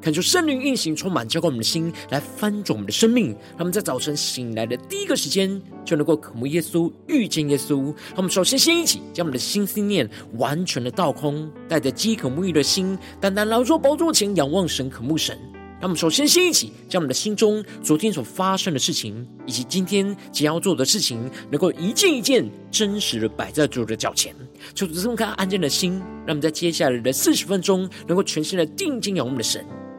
恳求圣灵运行，充满浇灌我们的心，来翻转我们的生命。他们在早晨醒来的第一个时间，就能够渴慕耶稣，遇见耶稣。他们首先先一起将我们的心思念完全的倒空，带着饥渴沐浴的心，单单劳作宝座前仰望神，渴慕神。他们首先先一起将我们的心中昨天所发生的事情，以及今天将要做的事情，能够一件一件真实的摆在主的脚前，求主这么开安静的心，让我们在接下来的四十分钟，能够全心的定睛仰望我们的神。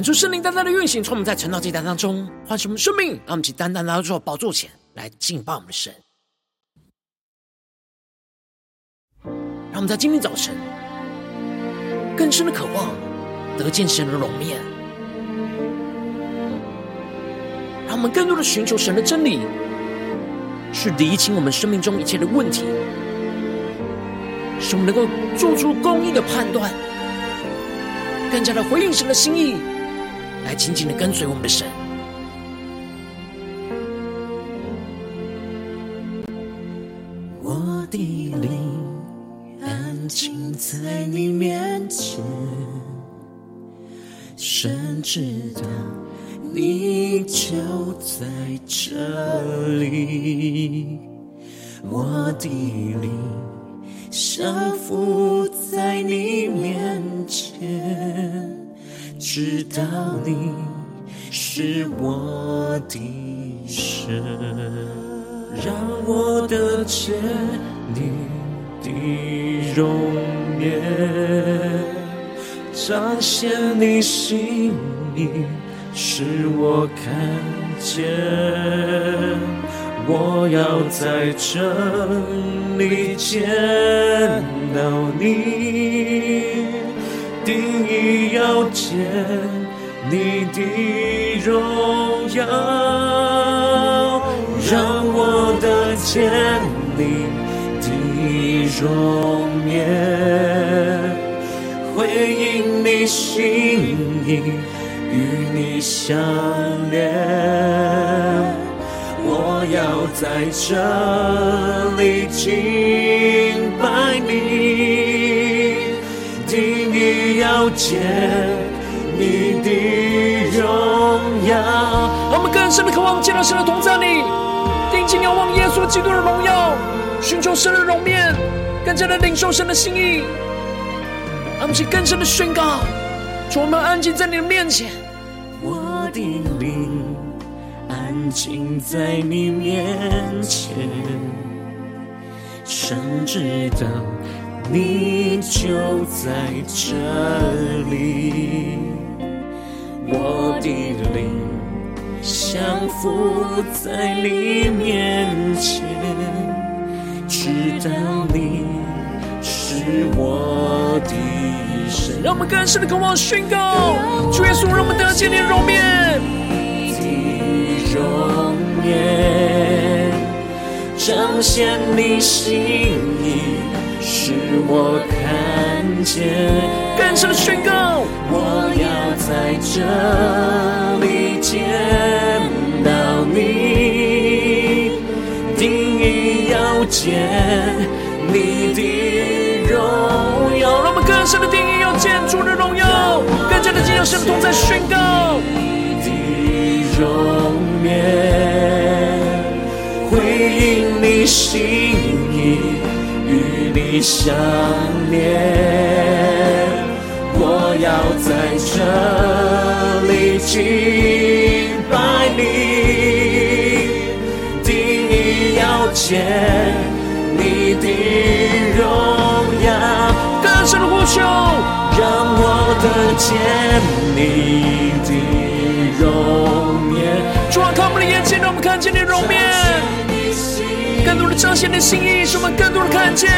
恳求圣灵单单的运行，从我们在晨祷祭坛当中唤醒我们生命，让我们去单单来到主宝座前来敬拜我们的神。让我们在今天早晨更深的渴望得见神的容面，让我们更多的寻求神的真理，去厘清我们生命中一切的问题，使我们能够做出公义的判断，更加的回应神的心意。来紧紧的跟随我们的神。的神，让我得见你的容颜，彰显你心意，使我看见。我要在这里见到你。定意要见你的荣耀，让我的见你的容颜，回应你心意，与你相连。我要在这里敬拜你。要见你的，更深的渴望见到神的同在里，定睛仰望耶稣基督的荣耀，寻求神的容面，更加的领受神的心意。让我们去更深的宣告，主，我们安静在你的面前。我的灵安静在你面前，神知道。你就在这里，我的灵降服在你面前，知道你是我的神。让我们更深的渴望宣告，主耶稣，让我们得见你的容颜，的容颜，彰显你心意，使我看见。更深的宣告，我要在这里见到你，定意要见你的荣耀。让我们更深的定义要见主的荣耀，更加的进入神的同在宣告。你的容颜，回应你心，你想念。我要在这里敬拜你，定意要见你的荣耀。更深的呼求，让我得见你的容颜。主啊，看我们的眼睛，让我们看见你的容颜，彰显你的心意，使我们更多的看见，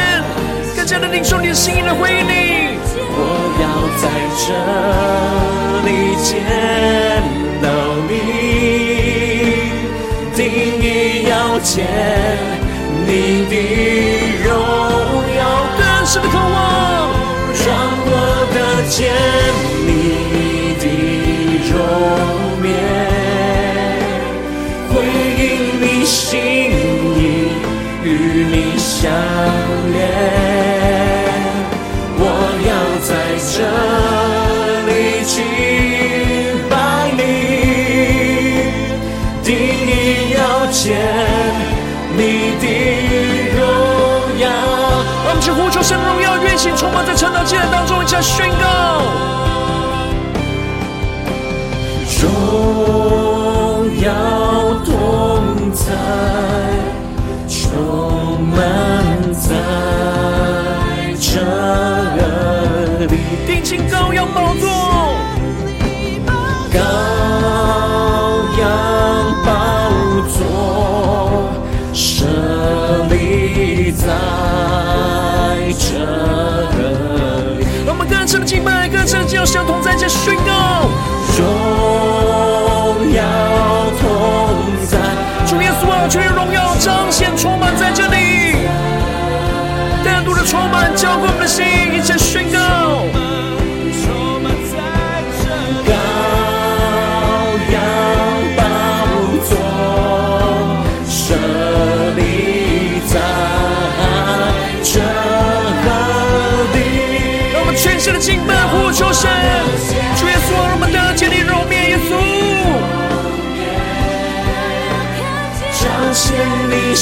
更加的领受你的心意来回应你。我要在这里见到你，定意要见你的荣耀，更深的渴望，让我的见与你相连。我要在这里敬拜你，定意要见你的荣耀。我们去呼求神荣耀，运行充满在晨祷祭坛当中，一起宣告。定睛羔羊宝座，羔羊宝座设立在这里。让我们更深的敬拜，更深的将相同在这宣告。荣耀同在，主耶稣啊，全荣耀彰显充满在这里，更多的充满浇灌我们的心，一起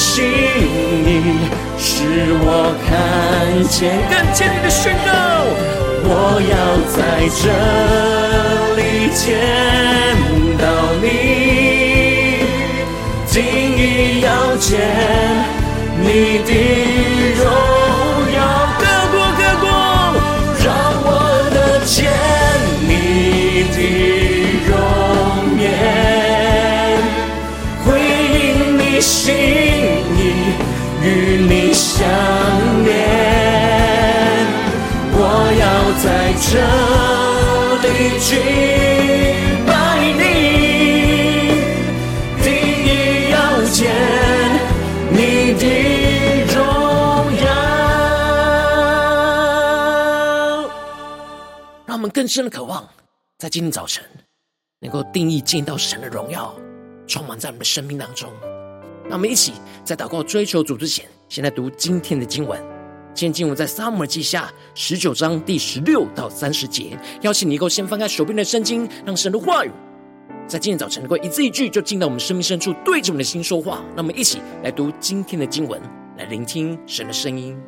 是你使我看见，看见的宣告，我要在这里见到你。今你要见你的荣耀，各国各国，让我的见你的容颜，回应你心。与你相连，我要在这里敬拜你，第一要见你的荣耀。让我们更深的渴望，在今天早晨能够定义见到神的荣耀，充满在我们的生命当中。让我们一起在祷告追求主之前，先来读今天的经文。今天经文在撒母耳记下十九章第十六到三十节。邀请你能够先翻开手边的圣经，让神的话语在今天早晨能够一字一句就进到我们生命深处，对着我们的心说话。让我们一起来读今天的经文，来聆听神的声音。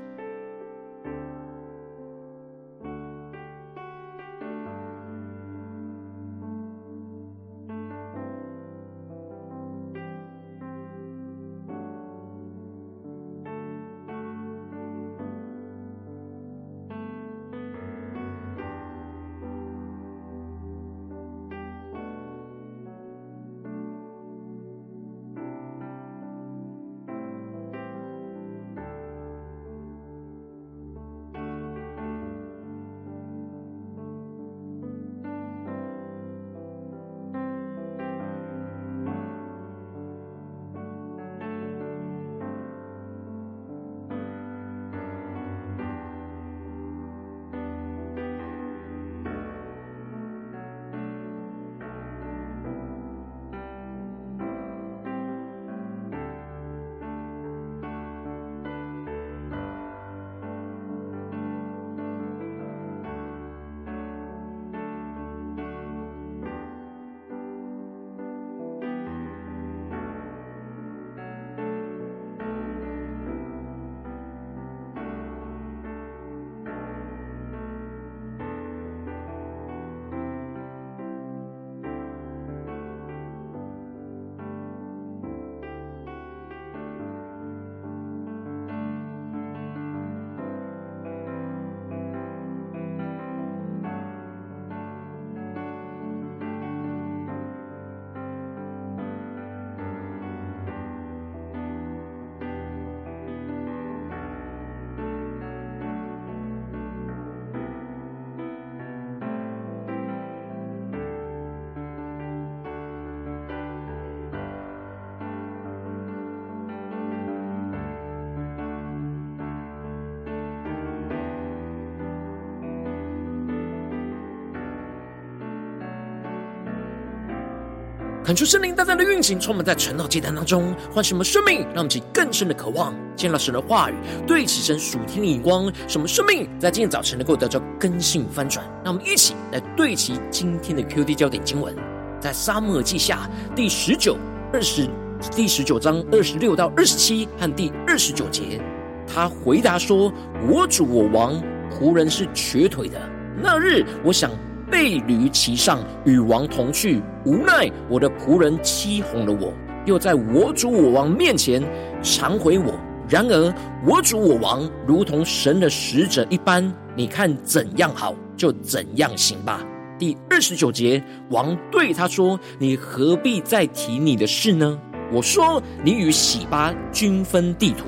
恳求圣灵大大的运行，充满在晨祷祭坛当中，唤醒我们生命，让我们起更深的渴望，见到神的话语，对齐神属天的眼光，什么生命在今天早晨能够得到更新翻转。让我们一起来对齐今天的 QD 焦点经文，在撒母耳记下第十九、二十、第十九章二十六到二十七和第二十九节，他回答说：“我主我王，仆人是瘸腿的。那日我想。”背驴骑上，与王同去。无奈我的仆人欺哄了我，又在我主我王面前惭悔我。然而我主我王如同神的使者一般，你看怎样好，就怎样行吧。第二十九节，王对他说：“你何必再提你的事呢？”我说：“你与洗巴均分地土。”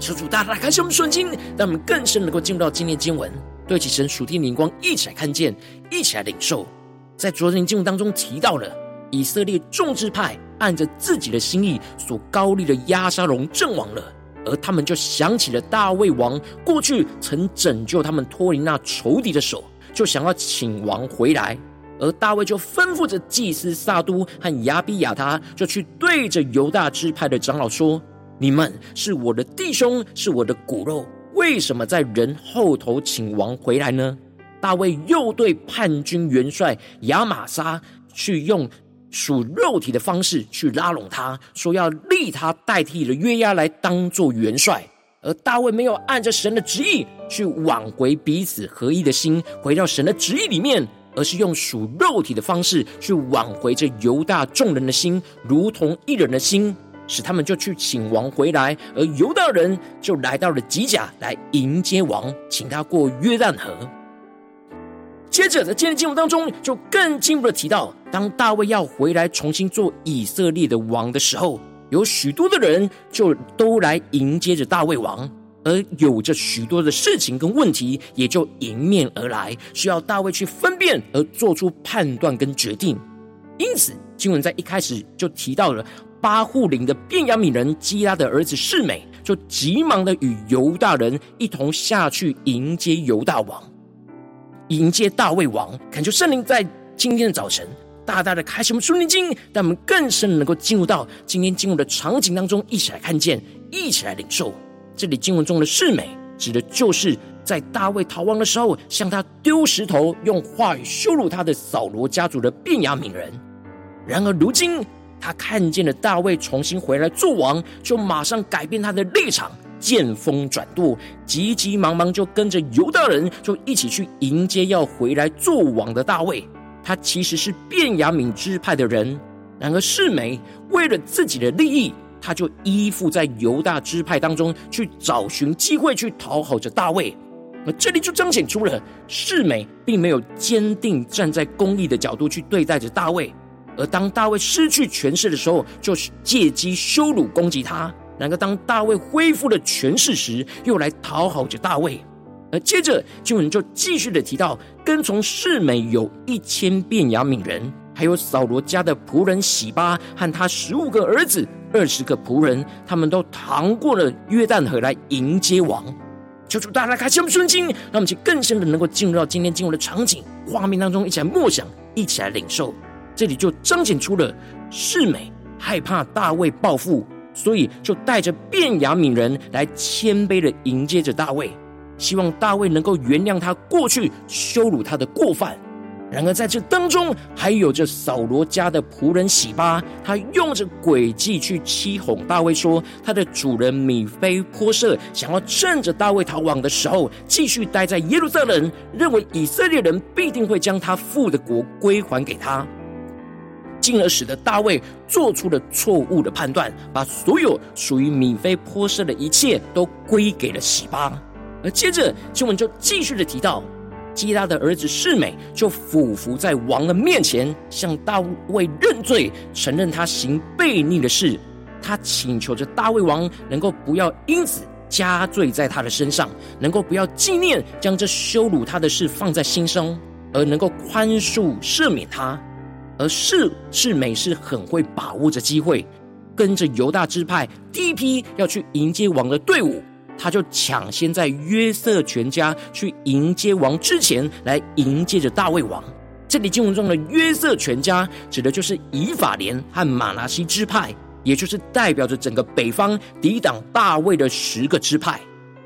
求主大大开启我们的心，让我们更深能够进入到今天经文。对齐神属天灵光，一起来看见，一起来领受。在昨天经文当中提到了以色列众支派按着自己的心意所高立的押沙龙阵亡了，而他们就想起了大卫王过去曾拯救他们脱离那仇敌的手，就想要请王回来。而大卫就吩咐着祭司撒督和亚比亚他，就去对着犹大支派的长老说：“你们是我的弟兄，是我的骨肉。”为什么在人后头请王回来呢？大卫又对叛军元帅亚玛撒去用属肉体的方式去拉拢他，说要立他代替了约押来当做元帅。而大卫没有按着神的旨意去挽回彼此合一的心，回到神的旨意里面，而是用属肉体的方式去挽回这犹大众人的心，如同一人的心。使他们就去请王回来，而犹大人就来到了吉甲来迎接王，请他过约旦河。接着在今天经文当中，就更进一步的提到，当大卫要回来重新做以色列的王的时候，有许多的人就都来迎接着大卫王，而有着许多的事情跟问题也就迎面而来，需要大卫去分辨而做出判断跟决定。因此，经文在一开始就提到了。巴户琳的便雅悯人基拉的儿子示美，就急忙的与犹大人一同下去迎接犹大王，迎接大卫王。恳求圣灵在今天的早晨，大大的开启我们属灵经，让我们更深能够进入到今天经文的场景当中，一起来看见，一起来领受。这里经文中的示美，指的就是在大卫逃亡的时候，向他丢石头，用话语羞辱他的扫罗家族的便雅悯人。然而如今。他看见了大卫重新回来做王，就马上改变他的立场，见风转舵，急急忙忙就跟着犹大人就一起去迎接要回来做王的大卫。他其实是便雅悯支派的人，然而世美为了自己的利益，他就依附在犹大支派当中去找寻机会去讨好着大卫。而这里就彰显出了示美并没有坚定站在公义的角度去对待着大卫。而当大卫失去权势的时候，就是借机羞辱攻击他；然而当大卫恢复了权势时，又来讨好着大卫。而接着经文就继续的提到，跟从示美有一千便雅悯人，还有扫罗家的仆人洗巴和他十五个儿子、二十个仆人，他们都趟过了约旦河来迎接王。求主大大开启我们的心，让我们去更深的能够进入到今天经文的场景画面当中，一起来默想，一起来领受。这里就彰显出了示美害怕大卫报复，所以就带着便雅悯人来谦卑的迎接着大卫，希望大卫能够原谅他过去羞辱他的过犯。然而在这当中，还有着扫罗家的仆人洗巴，他用着诡计去欺哄大卫，说他的主人米非波设想要趁着大卫逃亡的时候，继续待在耶路撒冷，认为以色列人必定会将他父的国归还给他。进而使得大卫做出了错误的判断，把所有属于米非波设的一切都归给了洗巴。而接着经文就继续的提到，基拉的儿子示美就俯伏在王的面前，向大卫认罪，承认他行悖逆的事。他请求着大卫王能够不要因此加罪在他的身上，能够不要纪念将这羞辱他的事放在心上，而能够宽恕赦免他。而示示美是很会把握着机会，跟着犹大支派第一批要去迎接王的队伍，他就抢先在约瑟全家去迎接王之前来迎接着大卫王。这里经文中的约瑟全家，指的就是以法莲和玛拿西支派，也就是代表着整个北方抵挡大卫的十个支派。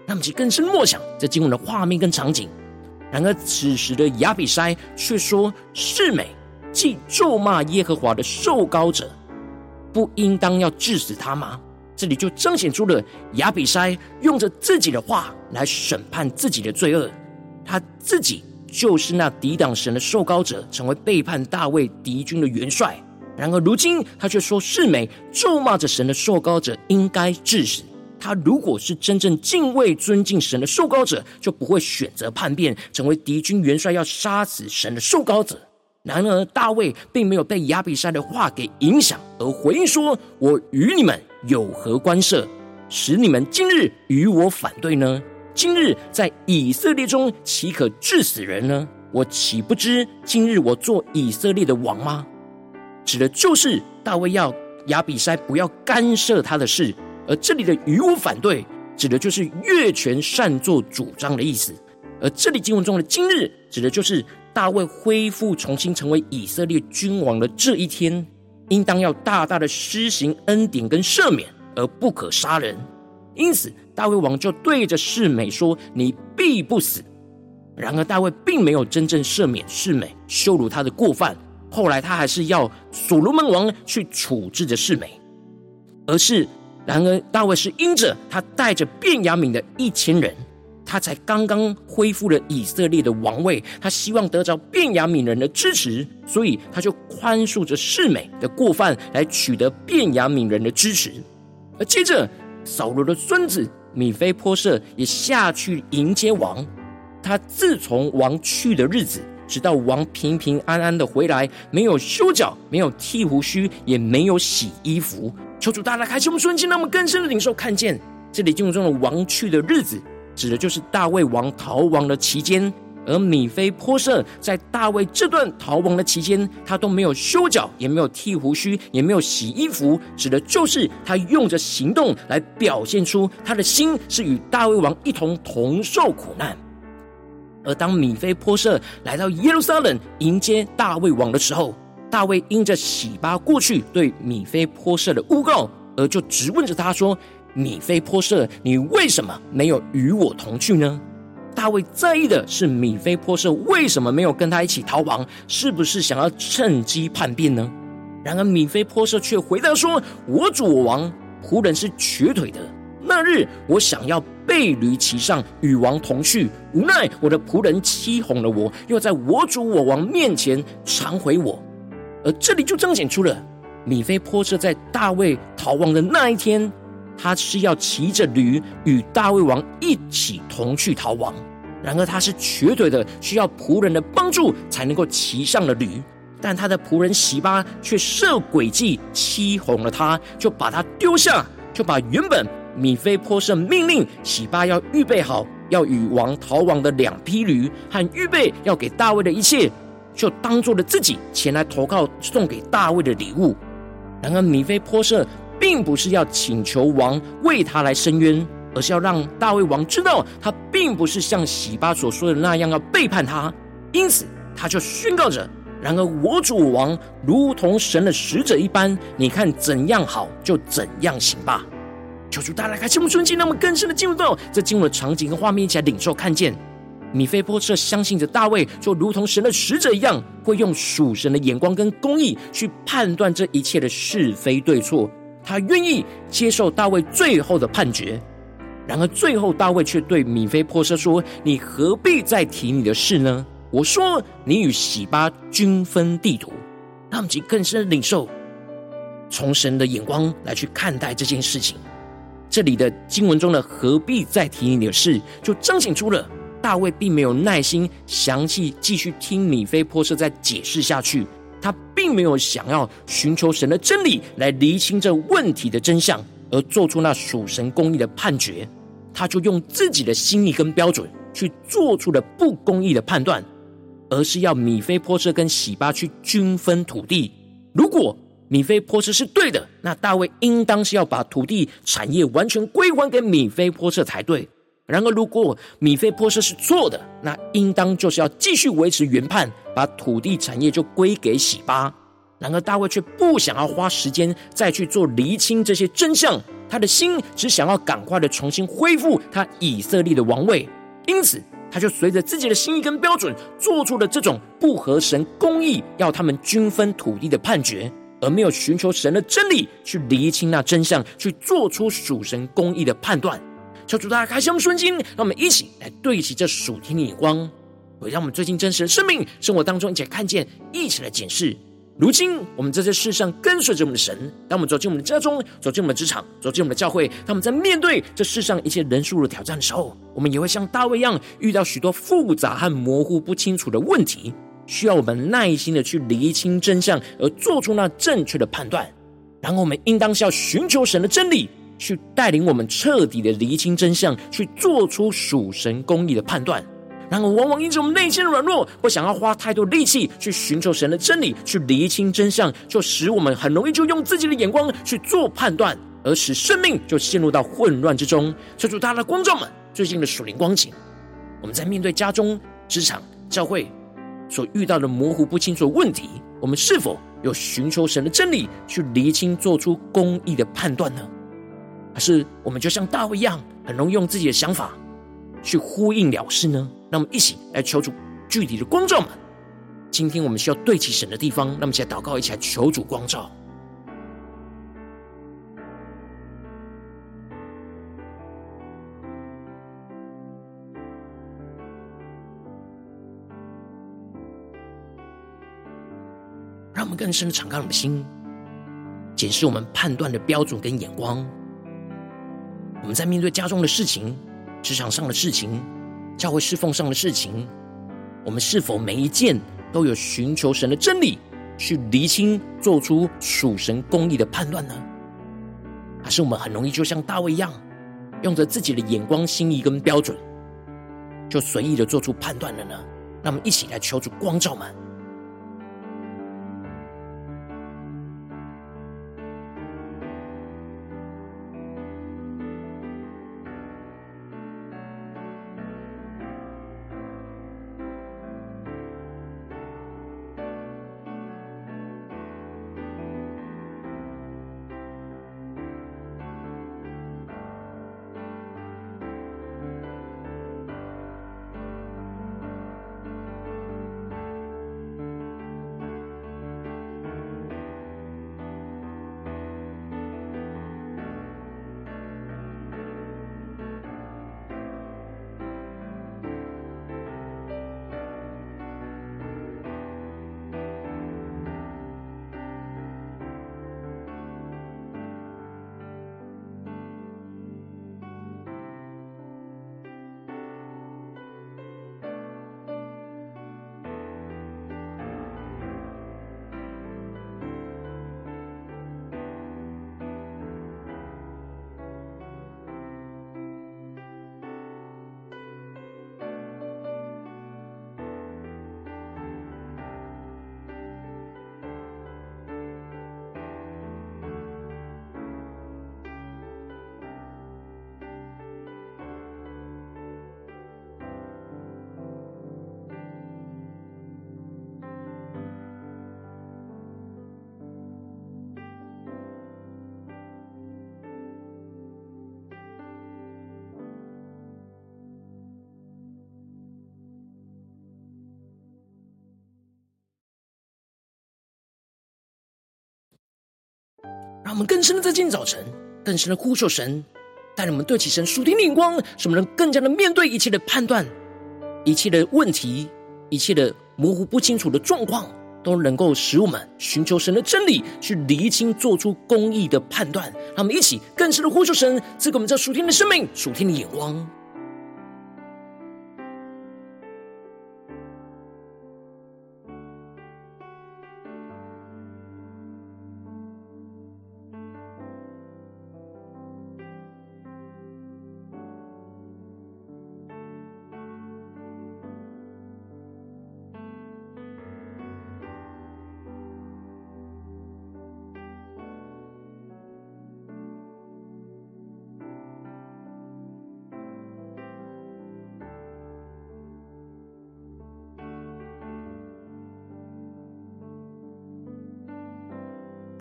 那么，其更深默想这经文的画面跟场景。然而，此时的亚比筛却说：“是美既咒骂耶和华的受膏者，不应当要治死他吗？”这里就彰显出了亚比筛用着自己的话来审判自己的罪恶，他自己。就是那抵挡神的受膏者，成为背叛大卫敌军的元帅。然而如今他却说，示每咒骂着神的受膏者，应该致死。他如果是真正敬畏尊敬神的受膏者，就不会选择叛变，成为敌军元帅，要杀死神的受膏者。然而大卫并没有被亚比筛的话给影响，而回应说：“我与你们有何关涉，使你们今日与我反对呢？”今日在以色列中，岂可治死人呢？我岂不知今日我做以色列的王吗？指的就是大卫要亚比筛不要干涉他的事，而这里的与我反对，指的就是越权擅作主张的意思。而这里经文中的今日，指的就是大卫恢复重新成为以色列君王的这一天，应当要大大的施行恩典跟赦免，而不可杀人。因此，大卫王就对着示美说：“你必不死。”然而，大卫并没有真正赦免示美，羞辱他的过犯。后来，他还是要所罗门王去处置着示美，而是，然而，大卫是因着他带着便雅悯的一千人，他才刚刚恢复了以色列的王位，他希望得着便雅悯人的支持，所以他就宽恕着示美的过犯，来取得便雅悯人的支持。而接着，扫罗的孙子米非波设也下去迎接王。他自从王去的日子，直到王平平安安的回来，没有修脚，没有剃胡须，也没有洗衣服。求主大大开启我们顺境，让我们更深的领受看见这里经文中的王去的日子，指的就是大卫王逃亡的期间。而米非波设在大卫这段逃亡的期间，他都没有修脚，也没有剃胡须，也没有洗衣服，指的就是他用着行动来表现出他的心是与大卫王一同同受苦难。而当米非波设来到耶路撒冷迎接大卫王的时候，大卫因着洗巴过去对米非波设的诬告，而就质问着他说：“米非波设，你为什么没有与我同去呢？”大卫在意的是米非波设为什么没有跟他一起逃亡？是不是想要趁机叛变呢？然而米非波设却回答说：“我主我王，仆人是瘸腿的。那日我想要背驴骑上与王同去，无奈我的仆人欺哄了我，又在我主我王面前惭悔我。而这里就彰显出了米非波设在大卫逃亡的那一天。”他是要骑着驴与大卫王一起同去逃亡，然而他是瘸腿的，需要仆人的帮助才能够骑上了驴。但他的仆人喜巴却设诡计欺哄了他，就把他丢下，就把原本米非波设命令喜巴要预备好要与王逃亡的两匹驴和预备要给大卫的一切，就当做了自己前来投靠送给大卫的礼物。然而米非波设。并不是要请求王为他来伸冤，而是要让大卫王知道，他并不是像洗巴所说的那样要背叛他。因此，他就宣告着：“然而我主王如同神的使者一般，你看怎样好就怎样行吧。”求主大家开启我们顺境，让我们更深的进入到这进入的场景跟画面，一起来领受看见。米非波设相信着大卫，就如同神的使者一样，会用属神的眼光跟公义去判断这一切的是非对错。他愿意接受大卫最后的判决，然而最后大卫却对米非波设说：“你何必再提你的事呢？我说你与洗巴均分地图。”让其更深的领受，从神的眼光来去看待这件事情。这里的经文中的“何必再提你的事”，就彰显出了大卫并没有耐心详细继续听米非波设再解释下去。他并没有想要寻求神的真理来厘清这问题的真相，而做出那属神公义的判决，他就用自己的心意跟标准去做出了不公义的判断，而是要米非波设跟洗巴去均分土地。如果米非波设是对的，那大卫应当是要把土地产业完全归还给米非波设才对。然而，如果米非波设是错的，那应当就是要继续维持原判，把土地产业就归给洗巴。然而，大卫却不想要花时间再去做厘清这些真相，他的心只想要赶快的重新恢复他以色列的王位，因此他就随着自己的心意跟标准，做出了这种不合神公义，要他们均分土地的判决，而没有寻求神的真理去厘清那真相，去做出属神公义的判断。求主大家开箱顺心，让我们一起来对齐这属天的眼光，会让我们最近真实的生命生活当中一起来看见，一起来检视。如今我们在这世上跟随着我们的神，当我们走进我们的家中，走进我们的职场，走进我们的教会，当我们在面对这世上一切人数的挑战的时候，我们也会像大卫一样，遇到许多复杂和模糊不清楚的问题，需要我们耐心的去厘清真相，而做出那正确的判断。然后我们应当是要寻求神的真理。去带领我们彻底的厘清真相，去做出属神公义的判断。然而，往往因着我们内心的软弱，不想要花太多力气去寻求神的真理，去厘清真相，就使我们很容易就用自己的眼光去做判断，而使生命就陷入到混乱之中。求主大家的光照们，最近的属灵光景，我们在面对家中、职场、教会所遇到的模糊不清楚的问题，我们是否有寻求神的真理，去厘清、做出公义的判断呢？还是我们就像大卫一样，很容易用自己的想法去呼应了事呢？那我们一起来求主具体的光照们。今天我们需要对齐神的地方，让我们一起来祷告，一起来求主光照。让我们更深的敞开我们的心，检视我们判断的标准跟眼光。我们在面对家中的事情、职场上的事情、教会侍奉上的事情，我们是否每一件都有寻求神的真理，去厘清、做出属神公义的判断呢？还是我们很容易就像大卫一样，用着自己的眼光、心意跟标准，就随意的做出判断了呢？让我们一起来求助光照们。让我们更深的在今天早晨，更深的呼求神，带领我们对起神属天的眼光，使我们能更加的面对一切的判断、一切的问题、一切的模糊不清楚的状况，都能够使我们寻求神的真理，去厘清、做出公义的判断。让我们一起更深的呼求神，赐给我们这属天的生命、属天的眼光。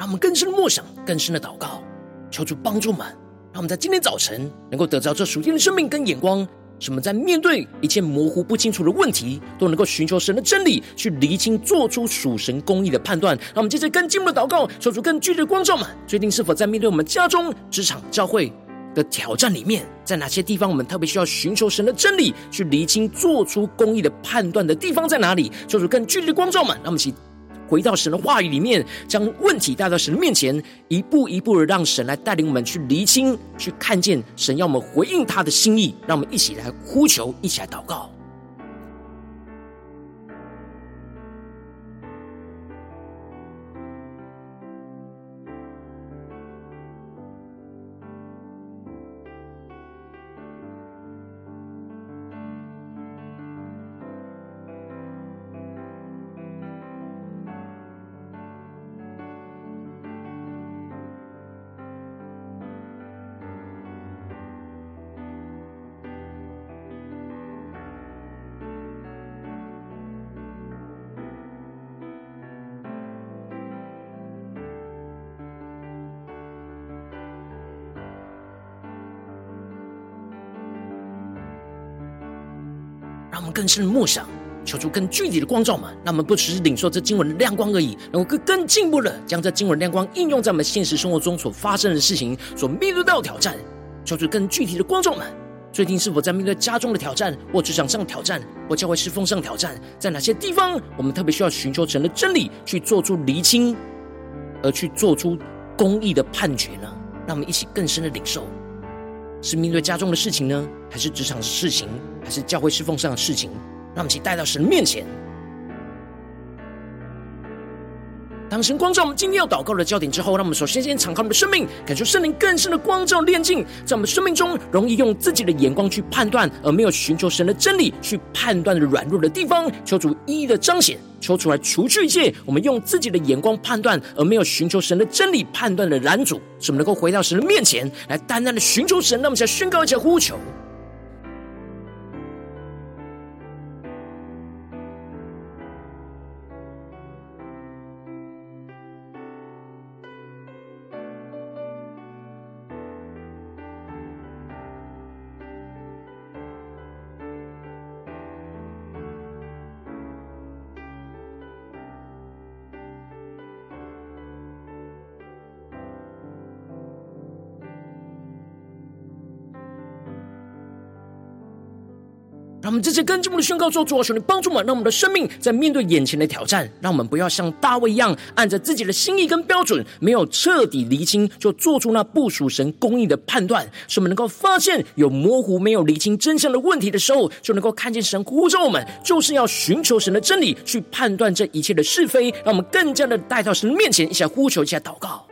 让我们更深的默想，更深的祷告，求主帮助们，让我们在今天早晨能够得着这属天的生命跟眼光。使我们在面对一切模糊不清楚的问题，都能够寻求神的真理，去厘清，做出属神公义的判断。让我们接着更进一步的祷告，求主更具体的光照们，决定是否在面对我们家中、职场、教会的挑战里面，在哪些地方我们特别需要寻求神的真理，去厘清，做出公义的判断的地方在哪里？求主更具体的光照们，让我们一起。回到神的话语里面，将问题带到神的面前，一步一步的让神来带领我们去厘清、去看见神要我们回应他的心意。让我们一起来呼求，一起来祷告。让我们更深的默想，求出更具体的光照们。让我们不只是领受这经文的亮光而已，能够更更进步的将这经文亮光应用在我们现实生活中所发生的事情、所面对到的挑战。求出更具体的光照们，最近是否在面对家中的挑战，或职场上的挑战，或教会侍奉上的挑战？在哪些地方，我们特别需要寻求神的真理，去做出厘清，而去做出公义的判决呢？让我们一起更深的领受。是面对家中的事情呢，还是职场的事情，还是教会侍奉上的事情？让我们一起带到神面前。当神光照我们今天要祷告的焦点之后，让我们首先先敞开我们的生命，感受圣灵更深的光照炼净，在我们生命中容易用自己的眼光去判断，而没有寻求神的真理去判断的软弱的地方，求主一一的彰显，求出来除去一切我们用自己的眼光判断，而没有寻求神的真理判断的拦阻，使我们能够回到神的面前来单单的寻求神。那么，再宣告一下呼求。让我们这次跟进我们的宣告做主啊，求你帮助我们，让我们的生命在面对眼前的挑战，让我们不要像大卫一样，按着自己的心意跟标准，没有彻底厘清，就做出那不属神公义的判断。使我们能够发现有模糊、没有厘清真相的问题的时候，就能够看见神呼召我们，就是要寻求神的真理，去判断这一切的是非。让我们更加的带到神面前，一起来呼求，一起来祷告。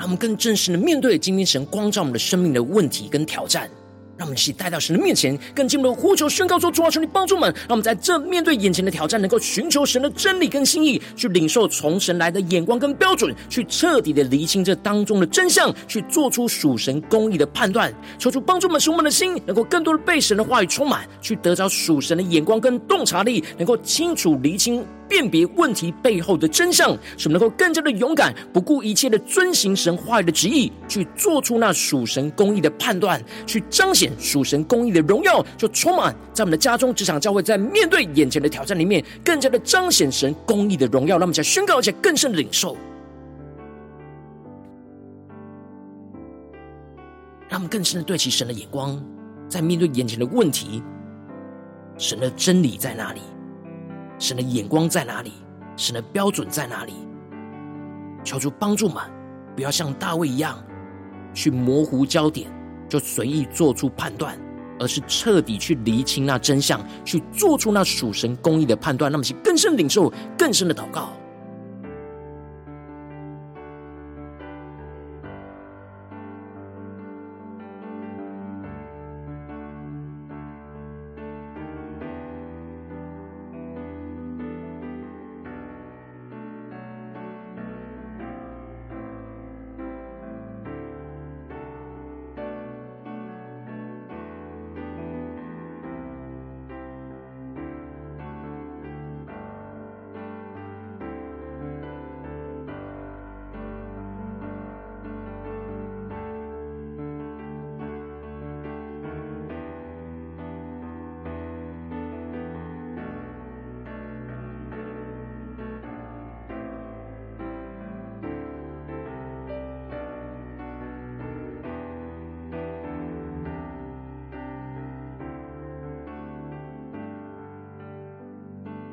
让我们更正式的面对今天神光照我们的生命的问题跟挑战。让我们一起带到神的面前，更进一步的呼求宣告说：主啊，求你帮助们，让我们在这面对眼前的挑战，能够寻求神的真理跟心意，去领受从神来的眼光跟标准，去彻底的厘清这当中的真相，去做出属神公义的判断。求主帮助我们，使我们的心能够更多的被神的话语充满，去得着属神的眼光跟洞察力，能够清楚厘清。辨别问题背后的真相，使我们能够更加的勇敢，不顾一切的遵行神话语的旨意，去做出那属神公义的判断，去彰显属神公义的荣耀，就充满在我们的家中、职场、教会，在面对眼前的挑战里面，更加的彰显神公义的荣耀。让我们再宣告，而且更深的领受，让我们更深的对齐神的眼光，在面对眼前的问题，神的真理在哪里？神的眼光在哪里？神的标准在哪里？求主帮助们，不要像大卫一样去模糊焦点，就随意做出判断，而是彻底去厘清那真相，去做出那属神公义的判断。那么，去更深领受更深的祷告。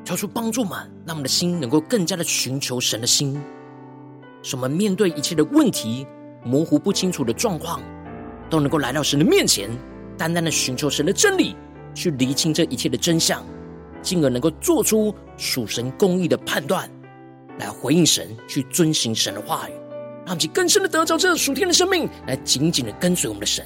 求出帮助们，让我们的心能够更加的寻求神的心，使我们面对一切的问题、模糊不清楚的状况，都能够来到神的面前，单单的寻求神的真理，去厘清这一切的真相，进而能够做出属神公义的判断，来回应神，去遵行神的话语，让我们更深的得着这属天的生命，来紧紧的跟随我们的神。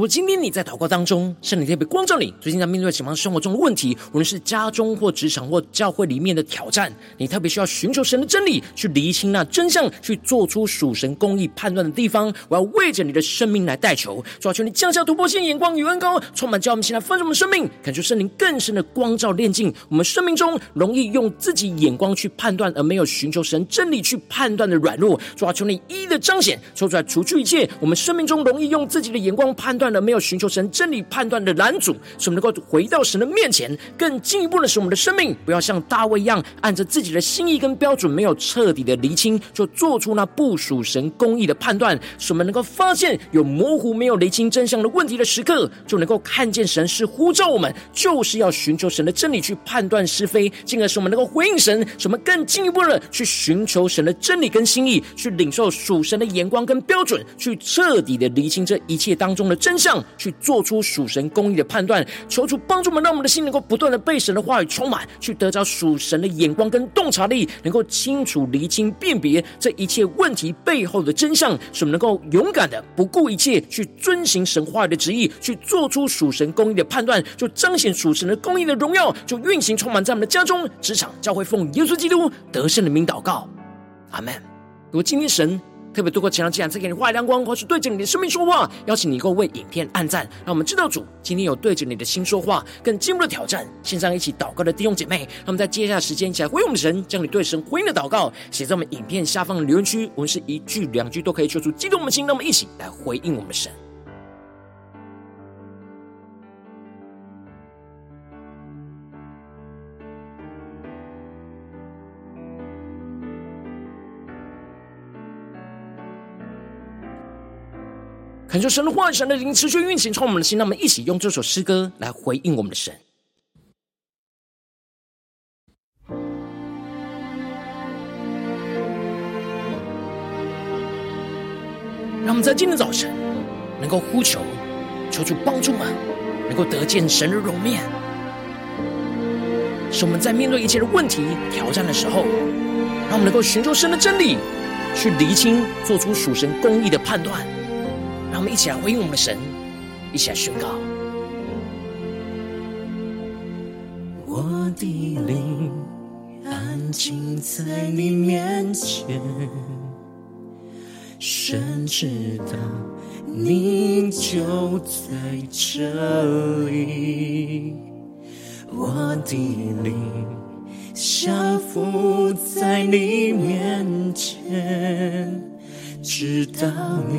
如果今天你在祷告当中，圣灵特别光照你，最近在面对什么生活中的问题，无论是家中或职场或教会里面的挑战，你特别需要寻求神的真理，去厘清那真相，去做出属神公义判断的地方。我要为着你的生命来代求，主啊，求你降下突破性眼光与恩膏，充满叫我们现在丰盛的生命，感受圣灵更深的光照炼净我们生命中容易用自己眼光去判断，而没有寻求神真理去判断的软弱。主啊，求你一一的彰显，抽出来除去一切我们生命中容易用自己的眼光判断。断了没有寻求神真理判断的拦阻，使我们能够回到神的面前，更进一步的使我们的生命不要像大卫一样，按着自己的心意跟标准，没有彻底的厘清，就做出那不属神公义的判断。使我们能够发现有模糊、没有厘清真相的问题的时刻，就能够看见神是呼召我们，就是要寻求神的真理去判断是非，进而使我们能够回应神。使我们更进一步的去寻求神的真理跟心意，去领受属神的眼光跟标准，去彻底的厘清这一切当中的真。真相去做出属神公义的判断，求主帮助我们，让我们的心能够不断的被神的话语充满，去得着属神的眼光跟洞察力，能够清楚厘清辨别这一切问题背后的真相，使我们能够勇敢的不顾一切去遵行神话语的旨意，去做出属神公义的判断，就彰显属神的公义的荣耀，就运行充满在我们的家中、职场、教会，奉耶稣基督得胜的名祷告，阿门。如果今天神。特别多过前两次，给你画一亮光，或是对着你的生命说话，邀请你能够为影片按赞，让我们知道主今天有对着你的心说话，更进一步的挑战。线上一起祷告的弟兄姐妹，那么在接下来时间一起来回应我们神，将你对神回应的祷告写在我们影片下方的留言区，我们是一句两句都可以说出激动我们的心，那么一起来回应我们的神。恳求神的话语、神的灵持续运行，充满我们的心。让我们一起用这首诗歌来回应我们的神。让我们在今天早晨能够呼求，求主帮助们，能够得见神的容面，使我们在面对一切的问题、挑战的时候，让我们能够寻求神的真理，去厘清，做出属神公义的判断。让我们一起来回应我们的神，一起来宣告。我的灵安静在你面前，神知道你就在这里。我的灵降服在你面前，知道你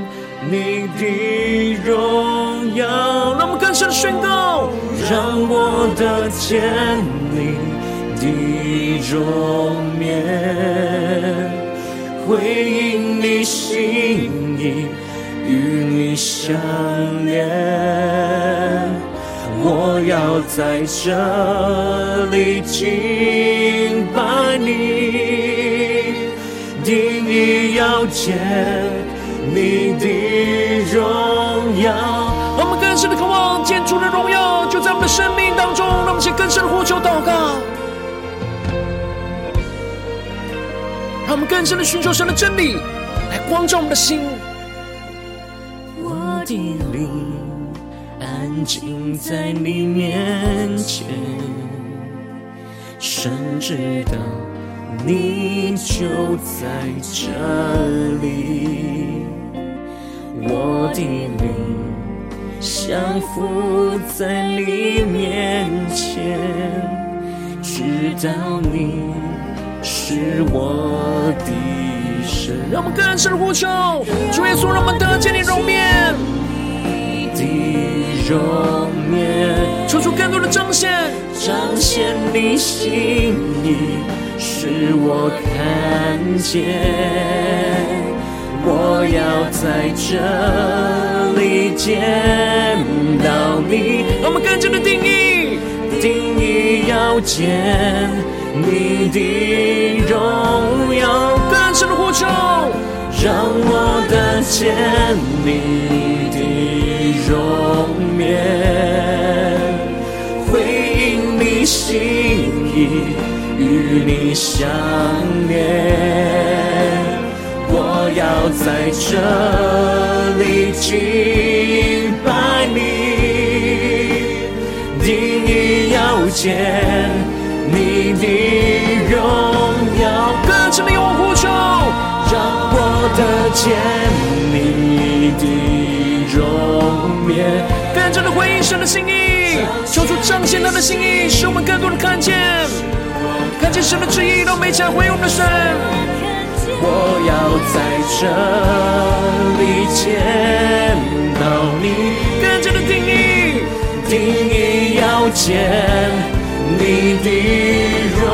你的荣耀。让我们更深宣告。让我得见你的容面，回应你心意，与你相连。我要在这里敬拜你，定意要见你的荣耀。我们更深的渴望见主的荣耀，就在我们的生命当中。让我们先更深的呼求祷告，让我们更深的寻求神的真理，来光照我们的心。我的灵安静在你面前，神知道你就在这里。我的灵。降服在你面前，知道你是我的神。让我们更深的呼求，主耶稣，让我们得见你容面，你的容面，求出更多的彰显，彰显你心意，使我看见。我要在这里见到你。让我们更深的定义，定义要见你的荣耀，更深的呼求，让我得见你的容面，回应你心意，与你相连。要在这里敬拜你，定意要见你的荣耀，更深的用呼求，让我得见你的容面，更深的回应神的心意，求主彰显他的心意，使我们更多的看见，看见神的旨意，让每天回应我们的神。我要在这里见到你，更加的定义，定义要见你的荣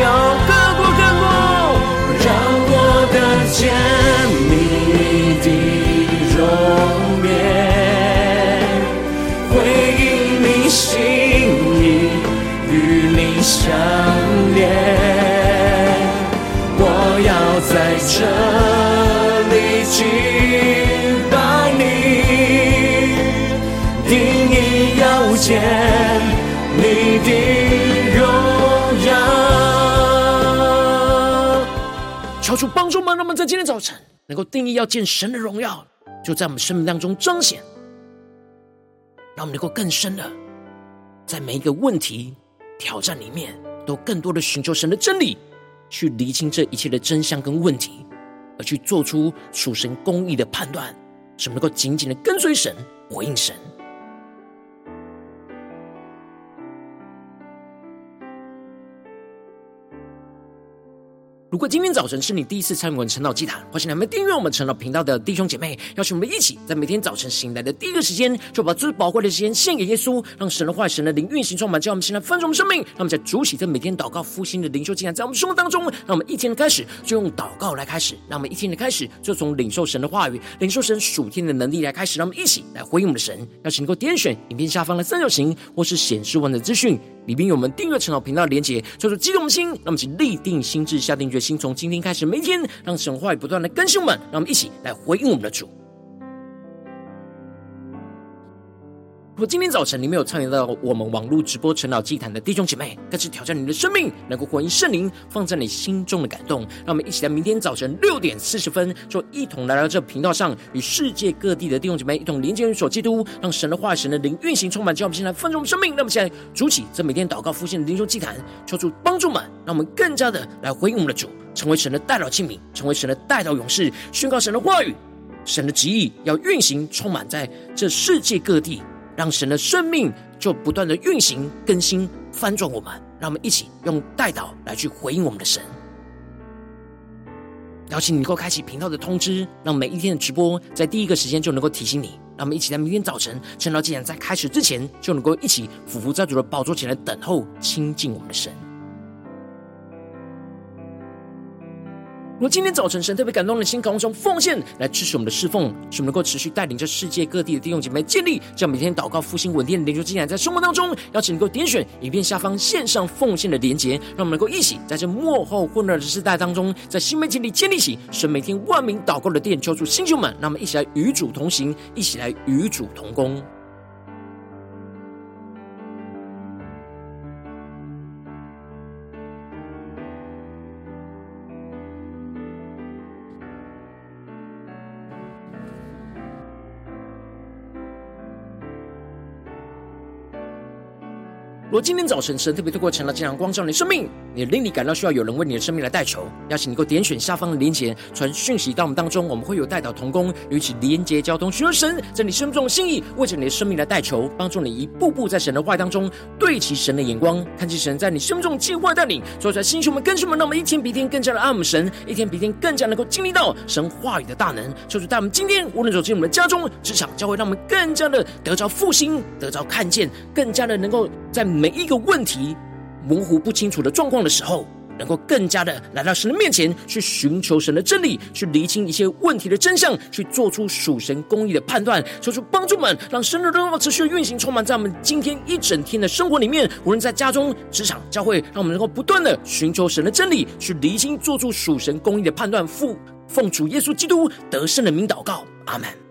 耀，更多更多，让我的见主帮助我们，让我们在今天早晨能够定义要见神的荣耀，就在我们生命当中彰显，让我们能够更深的在每一个问题挑战里面，都更多的寻求神的真理。去厘清这一切的真相跟问题，而去做出属神公义的判断，使我们能够紧紧的跟随神，回应神。如果今天早晨是你第一次参与我们晨祷祭坛，或是你们订阅我们晨祷频道的弟兄姐妹，邀请我们一起在每天早晨醒来的第一个时间，就把最宝贵的时间献给耶稣，让神的话语、神的灵运行充满，叫我们现在丰盛生命。让我们在主起这每天祷告复兴的灵修祭坛，在我们生活当中，让我们一天的开始就用祷告来开始，让我们一天的开始就从领受神的话语、领受神属天的能力来开始，让我们一起来回应我们的神。邀请你能够点选影片下方的三角形，或是显示完的资讯。里边有我们订阅陈老频道的连接，叫做激动的心。那么，请立定心智，下定决心，从今天开始，每一天让神话语不断的更新我们，让我们一起来回应我们的主。如果今天早晨你没有参与到我们网络直播晨祷祭坛的弟兄姐妹，更是挑战你的生命，能够回应圣灵放在你心中的感动。让我们一起在明天早晨六点四十分，就一同来到这频道上，与世界各地的弟兄姐妹一同连接、与所基督，让神的话、神的灵运行充满，叫我们现在丰盛生命。那么现在主起这每天祷告复兴的灵修祭坛，求主帮助们，让我们更加的来回应我们的主，成为神的代祷器皿，成为神的代祷勇士，宣告神的话语、神的旨意要运行充满在这世界各地。让神的生命就不断的运行、更新、翻转我们，让我们一起用代祷来去回应我们的神。邀请你能够开启频道的通知，让每一天的直播在第一个时间就能够提醒你。让我们一起在明天早晨，晨祷祭坛在开始之前，就能够一起俯伏在主的宝座前来等候亲近我们的神。如果今天早晨神特别感动的心，渴望从奉献来支持我们的侍奉，使我们能够持续带领着世界各地的弟兄姐妹建立这样每天祷告复兴稳定的灵修祭坛，在生活当中，邀请能够点选影片下方线上奉献的连结，让我们能够一起在这幕后混乱的时代当中，在新媒体里建立起神每天万名祷告的殿，求主星球们，让我们一起来与主同行，一起来与主同工。如今天早晨神特别透过成了这样光照你的生命，你令你感到需要有人为你的生命来代求，邀请你够点选下方的连结，传讯息到我们当中，我们会有代祷同工，与其连结交通，寻求神在你生命中的心意，为着你的生命来代求，帮助你一步步在神的话当中对齐神的眼光，看见神在你生命中计划带领，所以在心胸们、跟兄们，让我们一天比一天更加的爱我们神，一天比一天更加能够经历到神话语的大能，就是在我们今天无论走进我们的家中、职场、教会，让我们更加的得着复兴，得着看见，更加的能够在。每一个问题模糊不清楚的状况的时候，能够更加的来到神的面前，去寻求神的真理，去厘清一些问题的真相，去做出属神公义的判断，求主帮助们，让神的荣耀持续运行，充满在我们今天一整天的生活里面。无论在家中、职场、教会，让我们能够不断的寻求神的真理，去厘清，做出属神公义的判断。奉奉主耶稣基督得胜的名祷告，阿门。